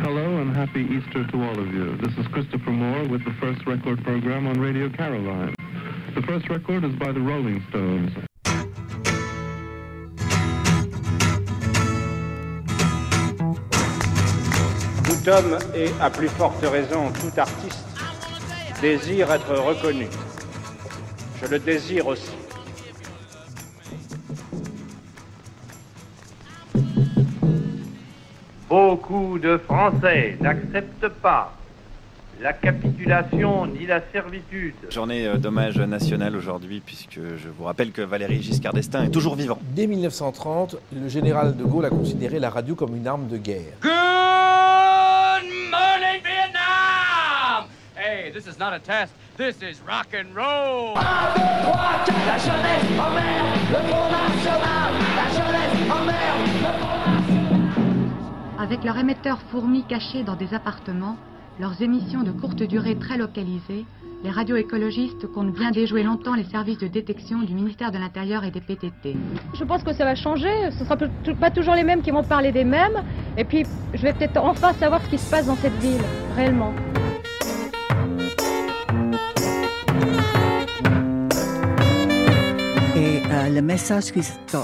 Hello and happy Easter to all of you. This is Christopher Moore with the first record program on Radio Caroline. The first record is by the Rolling Stones. Tout homme et à plus forte raison tout artiste désire être reconnu. Je le désire aussi. Beaucoup de Français n'acceptent pas la capitulation ni la servitude. Journée euh, d'hommage national aujourd'hui, puisque je vous rappelle que Valéry Giscard d'Estaing est toujours vivant. Dès 1930, le général de Gaulle a considéré la radio comme une arme de guerre. Good morning, Vietnam! Hey, this is not a test. This is rock and roll. Avec leur émetteur fourmi caché dans des appartements, leurs émissions de courte durée très localisées, les radios écologistes comptent bien déjouer longtemps les services de détection du ministère de l'Intérieur et des PTT. Je pense que ça va changer. Ce ne sera pas toujours les mêmes qui vont parler des mêmes. Et puis, je vais peut-être enfin savoir ce qui se passe dans cette ville, réellement. Le message,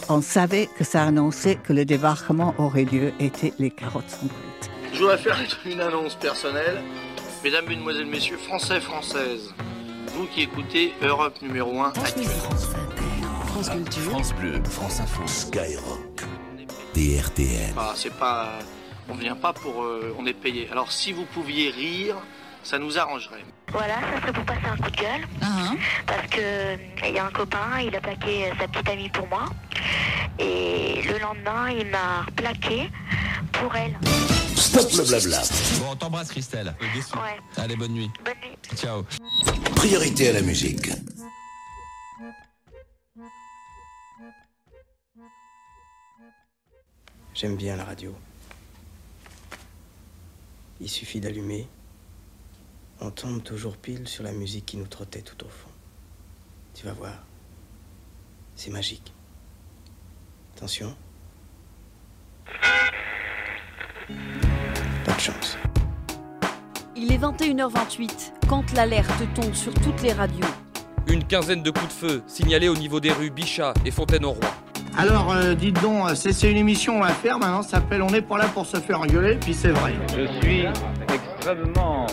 on savait que ça annonçait que le débarquement aurait lieu était les carottes sont cuites. Je voudrais faire une annonce personnelle. Mesdames, Mesdemoiselles, Messieurs, Français, Françaises, vous qui écoutez Europe numéro 1 France Musique, France Culture, France Bleu, France Info, Skyrock, DRTN. Ah, c'est pas, on vient pas pour, euh, on est payé. Alors si vous pouviez rire, ça nous arrangerait. Voilà, ça serait pour passer un coup de gueule. Parce que il y a un copain, il a plaqué sa petite amie pour moi. Et le lendemain, il m'a plaqué pour elle. Stop le blabla. Bon, on t'embrasse Christelle. Ouais. Allez, bonne nuit. Bonne nuit. Ciao. Priorité à la musique. J'aime bien la radio. Il suffit d'allumer. On tombe toujours pile sur la musique qui nous trottait tout au fond. Tu vas voir. C'est magique. Attention. Pas de chance. Il est 21h28 quand l'alerte tombe sur toutes les radios. Une quinzaine de coups de feu signalés au niveau des rues Bichat et Fontaine-au-Roi. Alors, euh, dites donc, c'est c'est une émission à faire maintenant, ça s'appelle On n'est pas là pour se faire engueuler, puis c'est vrai. Je suis extrêmement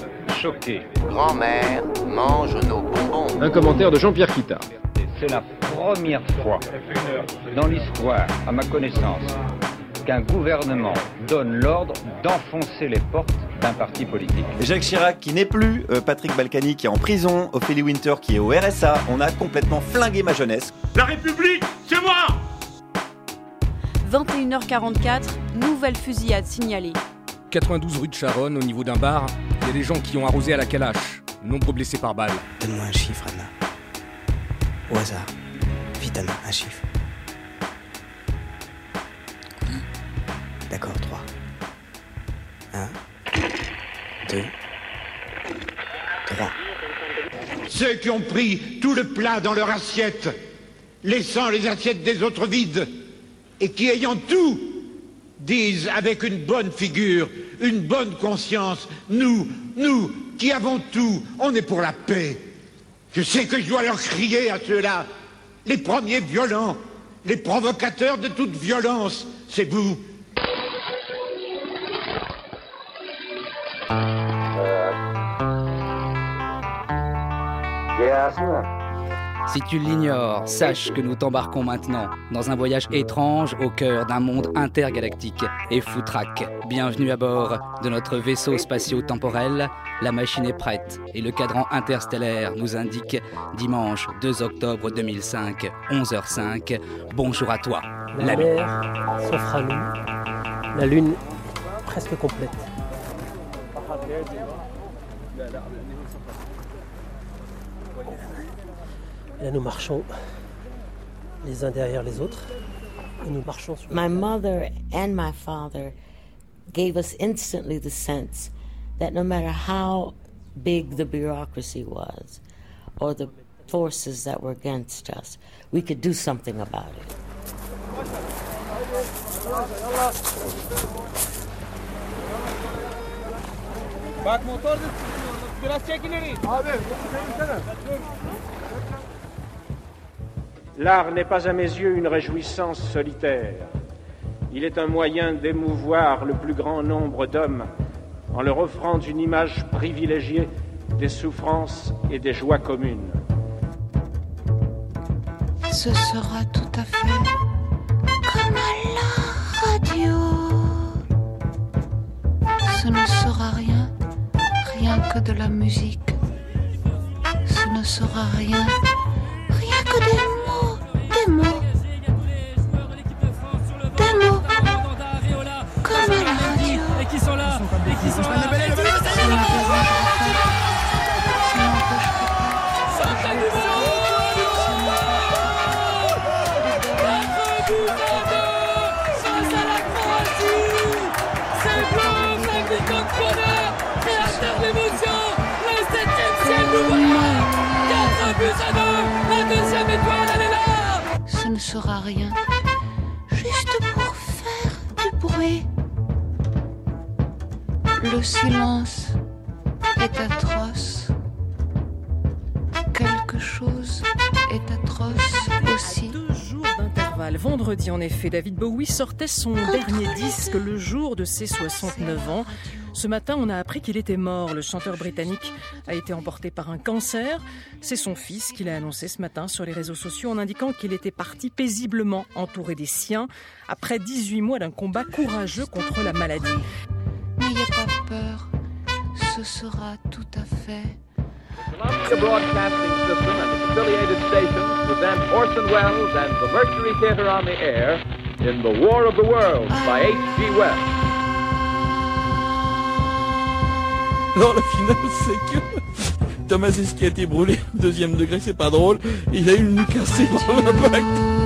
choqué. Grand-mère mange nos bonbons. Un commentaire de Jean-Pierre Kita. C'est la première fois dans l'histoire, à ma connaissance, qu'un gouvernement donne l'ordre d'enfoncer les portes d'un parti politique. Jacques Chirac qui n'est plus, euh, Patrick Balkany qui est en prison, Ophélie Winter qui est au RSA. On a complètement flingué ma jeunesse. La République, c'est moi 21h44, nouvelle fusillade signalée. 92 rue de Charonne, au niveau d'un bar, il y a des gens qui ont arrosé à la calache. Nombreux blessés par balle. Donne-moi un chiffre, Anna. Au hasard. Vite, Anna, un chiffre. D'accord, 3. 1, 2, 3. Ceux qui ont pris tout le plat dans leur assiette, laissant les assiettes des autres vides, et qui, ayant tout, disent avec une bonne figure, une bonne conscience, nous, nous, qui avons tout, on est pour la paix. Je sais que je dois leur crier à ceux-là, les premiers violents, les provocateurs de toute violence, c'est vous. Si tu l'ignores, sache que nous t'embarquons maintenant dans un voyage étrange au cœur d'un monde intergalactique et foutraque. Bienvenue à bord de notre vaisseau spatio-temporel. La machine est prête et le cadran interstellaire nous indique dimanche 2 octobre 2005, 11h05. Bonjour à toi. La mer s'offre à nous. La lune presque complète. Là, nous marchons les uns derrière les autres. Et nous marchons sur My mother and my father gave us instantly the sense that no matter how big the bureaucracy was or the forces that were against us, we could do something about it. Bak motor da biraz çek ileri. Abi L'art n'est pas à mes yeux une réjouissance solitaire. Il est un moyen d'émouvoir le plus grand nombre d'hommes en leur offrant une image privilégiée des souffrances et des joies communes. Ce sera tout à fait comme à radio. Ce ne sera rien, rien que de la musique. Ce ne sera rien, rien que des Ce ne sera rien, Le silence est atroce. Quelque chose est atroce aussi. Intervalle. Vendredi, en effet, David Bowie sortait son dernier disque le jour de ses 69 ans. Ce matin, on a appris qu'il était mort. Le chanteur britannique a été emporté par un cancer. C'est son fils qui l'a annoncé ce matin sur les réseaux sociaux en indiquant qu'il était parti paisiblement entouré des siens après 18 mois d'un combat courageux contre la maladie. Peur, ce sera tout à fait. Columbia Broadcasting System and its affiliated stations present Orson Welles and the Mercury Theater on the air in The War of the Worlds by H.G. Wells. Non, le final, c'est que Thomas Pesquet a été brûlé au deuxième degré, c'est pas drôle. Il a eu une nuque cassée dans bague.